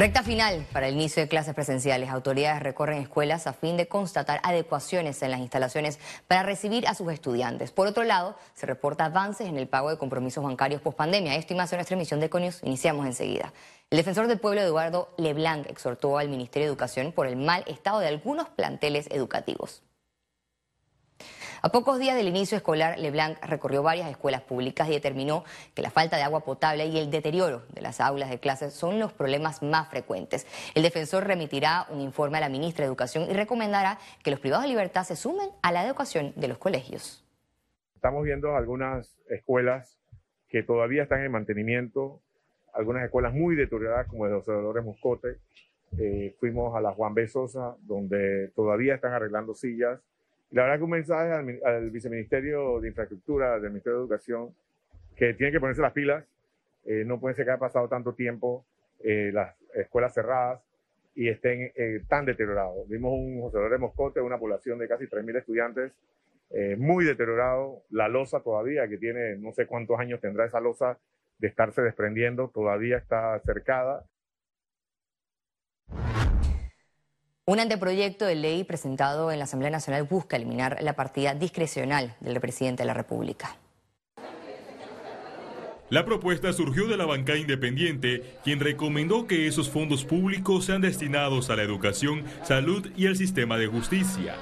Recta final para el inicio de clases presenciales. Autoridades recorren escuelas a fin de constatar adecuaciones en las instalaciones para recibir a sus estudiantes. Por otro lado, se reporta avances en el pago de compromisos bancarios post pandemia. Esto y más en nuestra emisión de Econius. Iniciamos enseguida. El defensor del pueblo, Eduardo Leblanc, exhortó al Ministerio de Educación por el mal estado de algunos planteles educativos. A pocos días del inicio escolar, Leblanc recorrió varias escuelas públicas y determinó que la falta de agua potable y el deterioro de las aulas de clases son los problemas más frecuentes. El defensor remitirá un informe a la ministra de Educación y recomendará que los privados de libertad se sumen a la educación de los colegios. Estamos viendo algunas escuelas que todavía están en mantenimiento, algunas escuelas muy deterioradas como el José Dolores Moscote. Eh, fuimos a la Juan B. Sosa, donde todavía están arreglando sillas la verdad que un mensaje al, viceministerio de Infraestructura, del Ministerio de Educación, que tiene que ponerse las pilas. Eh, no puede ser que haya pasado tanto tiempo eh, las escuelas cerradas y estén eh, tan deteriorados. Vimos un José de Moscote, una población de casi 3.000 estudiantes, muy deteriorado. La losa todavía, que tiene no sé cuántos años tendrá esa losa de estarse desprendiendo, todavía está cercada. Un anteproyecto de ley presentado en la Asamblea Nacional busca eliminar la partida discrecional del presidente de la República. La propuesta surgió de la banca independiente, quien recomendó que esos fondos públicos sean destinados a la educación, salud y el sistema de justicia.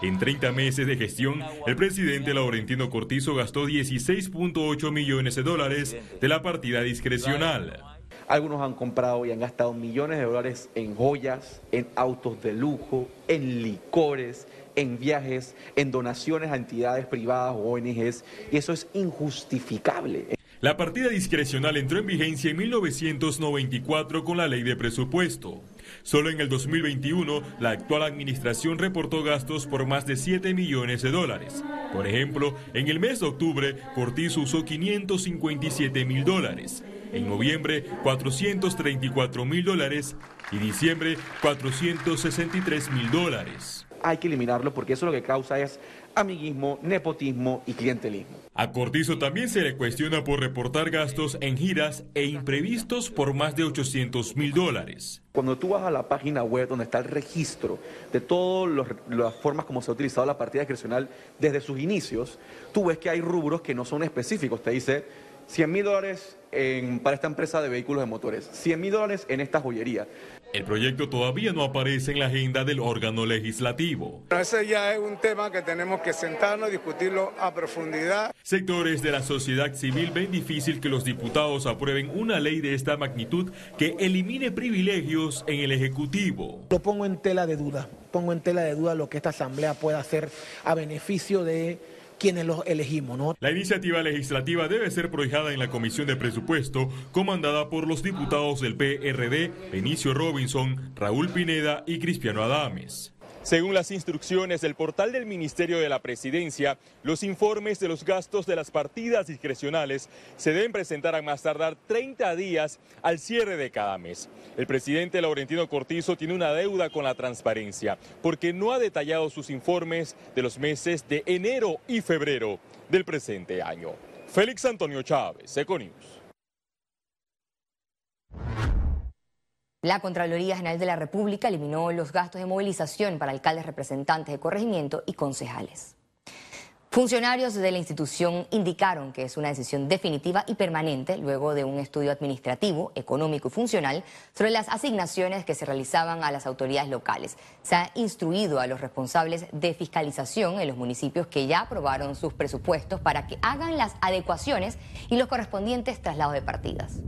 En 30 meses de gestión, el presidente Laurentino Cortizo gastó 16.8 millones de dólares de la partida discrecional. Algunos han comprado y han gastado millones de dólares en joyas, en autos de lujo, en licores, en viajes, en donaciones a entidades privadas o ONGs, y eso es injustificable. La partida discrecional entró en vigencia en 1994 con la ley de presupuesto. Solo en el 2021, la actual administración reportó gastos por más de 7 millones de dólares. Por ejemplo, en el mes de octubre, Cortiz usó 557 mil dólares. En noviembre, 434 mil dólares y diciembre, 463 mil dólares. Hay que eliminarlo porque eso lo que causa es amiguismo, nepotismo y clientelismo. A Cortizo también se le cuestiona por reportar gastos en giras e imprevistos por más de 800 mil dólares. Cuando tú vas a la página web donde está el registro de todas las formas como se ha utilizado la partida discrecional desde sus inicios, tú ves que hay rubros que no son específicos. Te dice 100 mil dólares para esta empresa de vehículos de motores, 100 mil dólares en esta joyería. El proyecto todavía no aparece en la agenda del órgano legislativo. Ese ya es un tema que tenemos que sentarnos y discutirlo a profundidad. Sectores de la sociedad civil ven difícil que los diputados aprueben una ley de esta magnitud que elimine privilegios en el Ejecutivo. Lo pongo en tela de duda, pongo en tela de duda lo que esta Asamblea pueda hacer a beneficio de La iniciativa legislativa debe ser prohijada en la Comisión de Presupuesto, comandada por los diputados del PRD, Benicio Robinson, Raúl Pineda y Cristiano Adames. Según las instrucciones del portal del Ministerio de la Presidencia, los informes de los gastos de las partidas discrecionales se deben presentar a más tardar 30 días al cierre de cada mes. El presidente Laurentino Cortizo tiene una deuda con la transparencia porque no ha detallado sus informes de los meses de enero y febrero del presente año. Félix Antonio Chávez, Econius. La Contraloría General de la República eliminó los gastos de movilización para alcaldes, representantes de corregimiento y concejales. Funcionarios de la institución indicaron que es una decisión definitiva y permanente luego de un estudio administrativo, económico y funcional sobre las asignaciones que se realizaban a las autoridades locales. Se ha instruido a los responsables de fiscalización en los municipios que ya aprobaron sus presupuestos para que hagan las adecuaciones y los correspondientes traslados de partidas.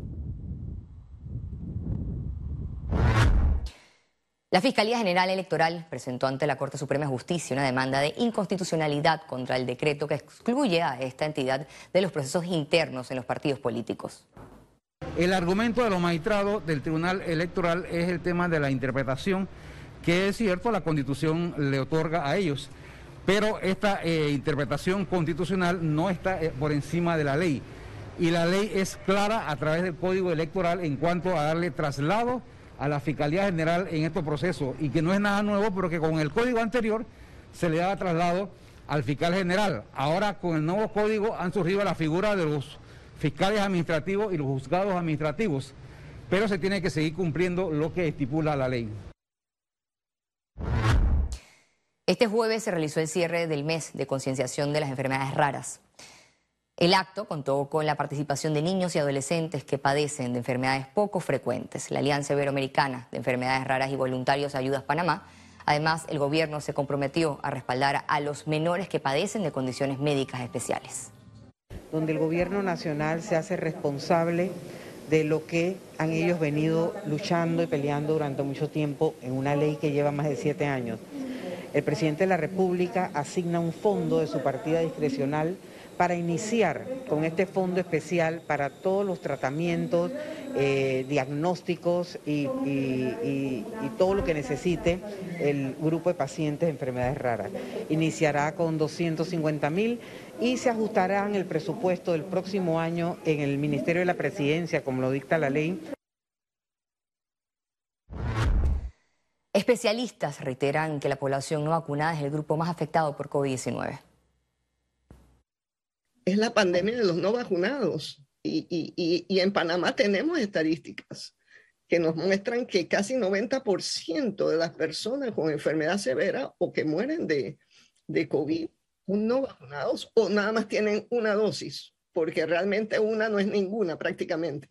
La Fiscalía General Electoral presentó ante la Corte Suprema de Justicia una demanda de inconstitucionalidad contra el decreto que excluye a esta entidad de los procesos internos en los partidos políticos. El argumento de los magistrados del Tribunal Electoral es el tema de la interpretación, que es cierto, la Constitución le otorga a ellos, pero esta eh, interpretación constitucional no está eh, por encima de la ley. Y la ley es clara a través del Código Electoral en cuanto a darle traslado a la Fiscalía General en estos procesos y que no es nada nuevo, pero que con el código anterior se le daba traslado al fiscal general. Ahora con el nuevo código han surgido la figura de los fiscales administrativos y los juzgados administrativos. pero se tiene que seguir cumpliendo lo que estipula la ley. Este jueves se realizó el cierre del mes de concienciación de las enfermedades raras. El acto contó con la participación de niños y adolescentes que padecen de enfermedades poco frecuentes. La Alianza Iberoamericana de Enfermedades Raras y Voluntarios Ayudas Panamá. Además, el gobierno se comprometió a respaldar a los menores que padecen de condiciones médicas especiales. Donde el gobierno nacional se hace responsable de lo que han ellos venido luchando y peleando durante mucho tiempo en una ley que lleva más de siete años el presidente de la República asigna un fondo de su partida discrecional para iniciar con este fondo especial para todos los tratamientos, eh, diagnósticos y, todo lo que necesite el grupo de pacientes de enfermedades raras. Iniciará con 250 mil y se ajustará en el presupuesto del próximo año en el Ministerio de la Presidencia, como lo dicta la ley, Especialistas reiteran que la población no vacunada es el grupo más afectado por COVID-19. Es la pandemia de los no vacunados. Y, en Panamá tenemos estadísticas que nos muestran que casi 90% de las personas con enfermedad severa o que mueren de, de COVID son no vacunados o nada más tienen una dosis, porque realmente una no es ninguna prácticamente.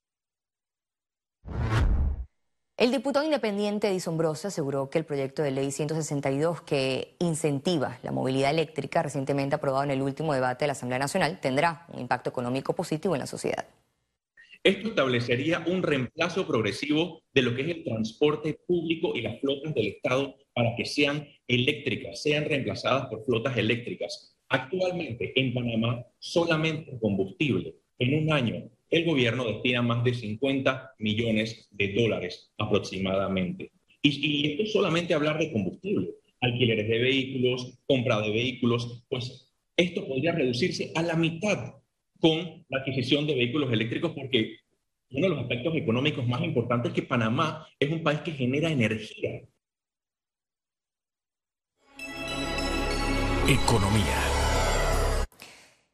El diputado independiente Edison Brosa aseguró que el proyecto de ley 162 que incentiva la movilidad eléctrica recientemente aprobado en el último debate de la Asamblea Nacional tendrá un impacto económico positivo en la sociedad. Esto establecería un reemplazo progresivo de lo que es el transporte público y las flotas del Estado para que sean eléctricas, sean reemplazadas por flotas eléctricas. Actualmente en Panamá solamente combustible en un año el gobierno destina más de 50 millones de dólares aproximadamente. Y, esto es solamente hablar de combustible, alquileres de vehículos, compra de vehículos, pues esto podría reducirse a la mitad con la adquisición de vehículos eléctricos porque uno de los aspectos económicos más importantes es que Panamá es un país que genera energía. Economía.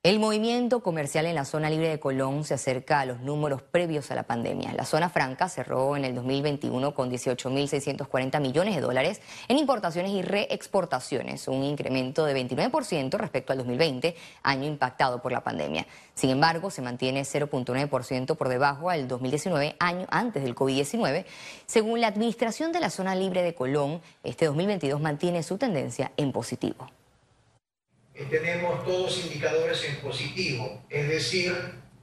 El movimiento comercial en la zona libre de Colón se acerca a los números previos a la pandemia. La zona franca cerró en el 2021 con 18.640 millones de dólares en importaciones y reexportaciones, un incremento de 29% respecto al 2020, año impactado por la pandemia. Sin embargo, se mantiene 0.9% por debajo al 2019, año antes del COVID-19. Según la administración de la zona libre de Colón, este 2022 mantiene su tendencia en positivo. Eh, tenemos todos indicadores en positivo, es decir,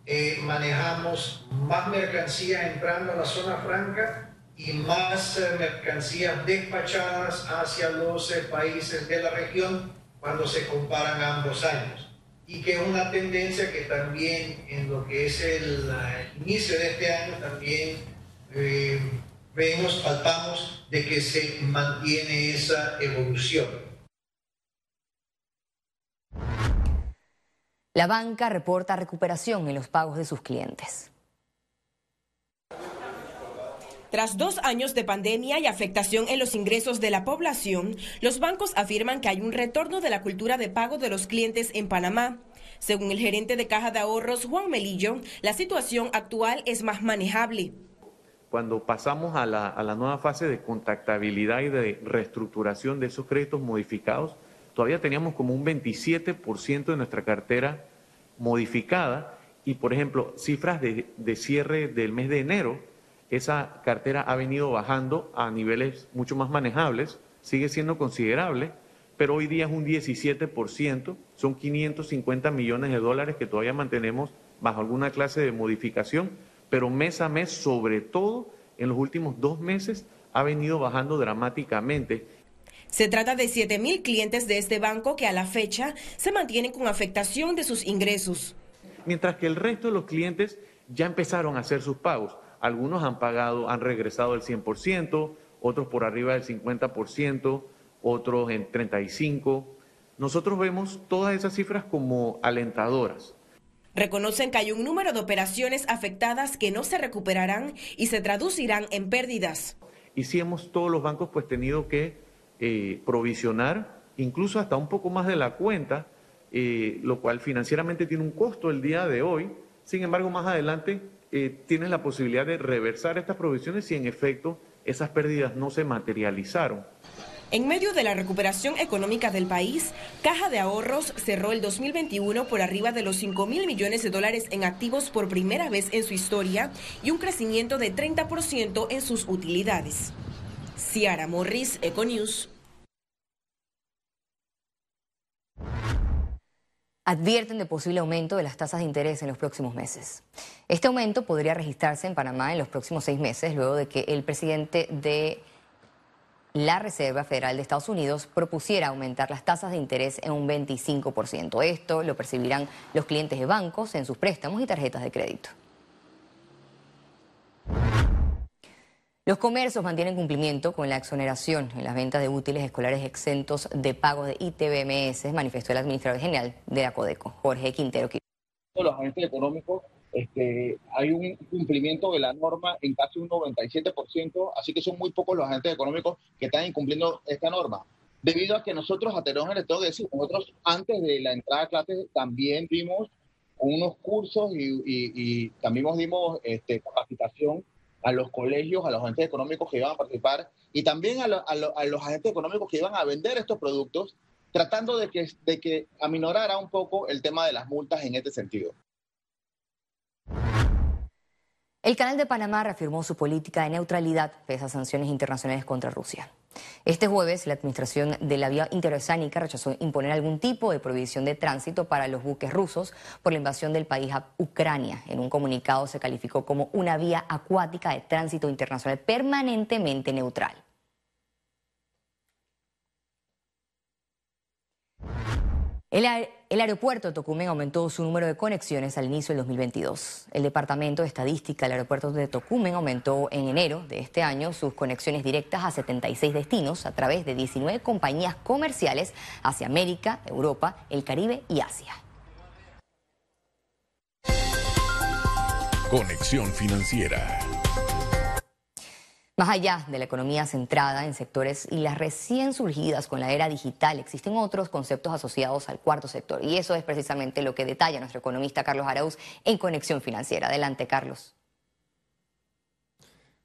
eh, manejamos más mercancía entrando a la zona franca y más eh, mercancías despachadas hacia los países de la región cuando se comparan ambos años. Y que es una tendencia que también en lo que es el, inicio de este año también vemos, palpamos de que se mantiene esa evolución. La banca reporta recuperación en los pagos de sus clientes. Tras dos años de pandemia y afectación en los ingresos de la población, los bancos afirman que hay un retorno de la cultura de pago de los clientes en Panamá. Según el gerente de Caja de Ahorros, Juan Melillo, la situación actual es más manejable. Cuando pasamos a la, a la nueva fase de contactabilidad y de reestructuración de esos créditos modificados, todavía teníamos como un 27% de nuestra cartera modificada y, por ejemplo, cifras de, cierre del mes de enero, esa cartera ha venido bajando a niveles mucho más manejables, sigue siendo considerable, pero hoy día es un 17%, son 550 millones de dólares que todavía mantenemos bajo alguna clase de modificación, pero mes a mes, sobre todo en los últimos dos meses, ha venido bajando dramáticamente se trata de 7.000 clientes de este banco que a la fecha se mantienen con afectación de sus ingresos. Mientras que el resto de los clientes ya empezaron a hacer sus pagos. Algunos han pagado, han regresado el 100%, otros por arriba del 50%, otros en 35%. Nosotros vemos todas esas cifras como alentadoras. Reconocen que hay un número de operaciones afectadas que no se recuperarán y se traducirán en pérdidas. Y si hemos todos los bancos pues tenido que eh, provisionar incluso hasta un poco más de la cuenta, eh, lo cual financieramente tiene un costo el día de hoy. Sin embargo, más adelante eh, tienes la posibilidad de reversar estas provisiones si en efecto esas pérdidas no se materializaron. En medio de la recuperación económica del país, Caja de Ahorros cerró el 2021 por arriba de los 5 mil millones de dólares en activos por primera vez en su historia y un crecimiento de 30% en sus utilidades. Ciara Morris, Econews. advierten de posible aumento de las tasas de interés en los próximos meses. Este aumento podría registrarse en Panamá en los próximos seis meses, luego de que el presidente de la Reserva Federal de Estados Unidos propusiera aumentar las tasas de interés en un 25%. Esto lo percibirán los clientes de bancos en sus préstamos y tarjetas de crédito. Los comercios mantienen cumplimiento con la exoneración en las ventas de útiles escolares exentos de pago de ITBMS, manifestó el administrador general de la Codeco, Jorge Quintero. Los agentes económicos este, hay un cumplimiento de la norma en casi un 97%, así que son muy pocos los agentes económicos que están incumpliendo esta norma. Debido a que nosotros, a Terón, les tengo que decir, nosotros antes de la entrada a clases también dimos unos cursos y, también nos dimos este, capacitación a los colegios, a los agentes económicos que iban a participar y también a, los agentes económicos que iban a vender estos productos, tratando de que, de que aminorara un poco el tema de las multas en este sentido. El Canal de Panamá reafirmó su política de neutralidad pese a sanciones internacionales contra Rusia. Este jueves, la administración de la vía interoceánica rechazó imponer algún tipo de prohibición de tránsito para los buques rusos por la invasión del país a Ucrania. En un comunicado se calificó como una vía acuática de tránsito internacional permanentemente neutral. El, aeropuerto de Tocumen aumentó su número de conexiones al inicio del 2022. El Departamento de Estadística del Aeropuerto de Tocumen aumentó en enero de este año sus conexiones directas a 76 destinos a través de 19 compañías comerciales hacia América, Europa, el Caribe y Asia. Conexión financiera. Más allá de la economía centrada en sectores y las recién surgidas con la era digital, existen otros conceptos asociados al cuarto sector. Y eso es precisamente lo que detalla nuestro economista Carlos Arauz en Conexión Financiera. Adelante, Carlos.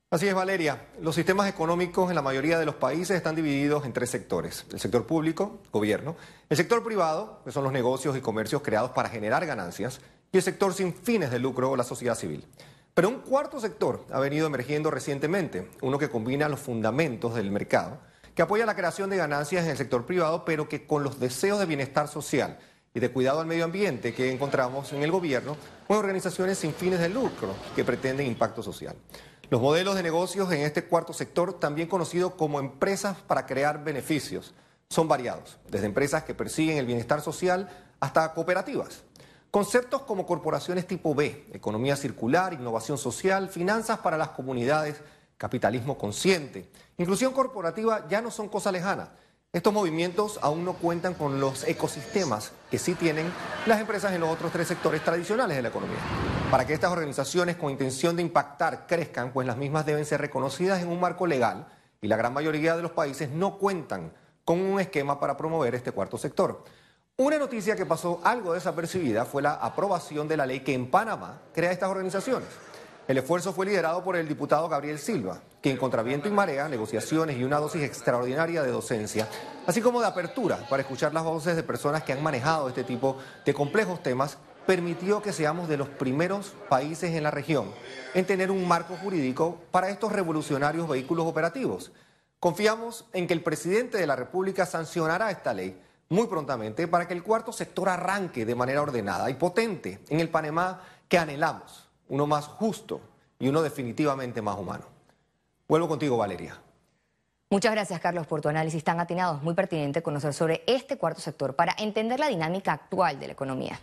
Así es, Valeria. Los sistemas económicos en la mayoría de los países están divididos en tres sectores. El sector público, gobierno, el sector privado, que son los negocios y comercios creados para generar ganancias, y el sector sin fines de lucro la sociedad civil. Pero un cuarto sector ha venido emergiendo recientemente, uno que combina los fundamentos del mercado, que apoya la creación de ganancias en el sector privado, pero que con los deseos de bienestar social y de cuidado al medio ambiente que encontramos en el gobierno o en organizaciones sin fines de lucro que pretenden impacto social. Los modelos de negocios en este cuarto sector, también conocido como empresas para crear beneficios, son variados, desde empresas que persiguen el bienestar social hasta cooperativas Conceptos como corporaciones tipo B, economía circular, innovación social, finanzas para las comunidades, capitalismo consciente, inclusión corporativa ya no son cosa lejana. Estos movimientos aún no cuentan con los ecosistemas que sí tienen las empresas en los otros tres sectores tradicionales de la economía. Para que estas organizaciones con intención de impactar crezcan, pues las mismas deben ser reconocidas en un marco legal y la gran mayoría de los países no cuentan con un esquema para promover este cuarto sector. Una noticia que pasó algo desapercibida fue la aprobación de la ley que en Panamá crea estas organizaciones. El esfuerzo fue liderado por el diputado Gabriel Silva, que en contraviento y marea, negociaciones y una dosis extraordinaria de docencia, así como de apertura para escuchar las voces de personas que han manejado este tipo de complejos temas, permitió que seamos de los primeros países en la región en tener un marco jurídico para estos revolucionarios vehículos operativos. Confiamos en que el presidente de la República sancionará esta ley muy prontamente para que el cuarto sector arranque de manera ordenada y potente en el Panamá que anhelamos, uno más justo y uno definitivamente más humano. Vuelvo contigo, Valeria. Muchas gracias, Carlos, por tu análisis tan atinado. Muy pertinente conocer sobre este cuarto sector para entender la dinámica actual de la economía.